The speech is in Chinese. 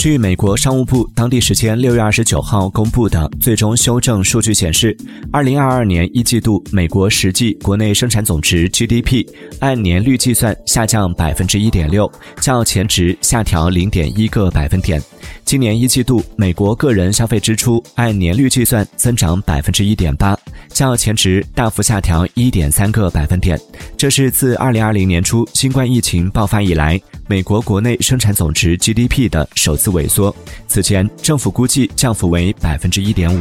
据美国商务部当地时间六月二十九号公布的最终修正数据显示，二零二二年一季度美国实际国内生产总值 GDP 按年率计算下降百分之一点六，较前值下调零点一个百分点。今年一季度美国个人消费支出按年率计算增长百分之一点八，较前值大幅下调一点三个百分点。这是自二零二零年初新冠疫情爆发以来，美国国内生产总值 GDP 的首次。萎缩。此前，政府估计降幅为百分之一点五。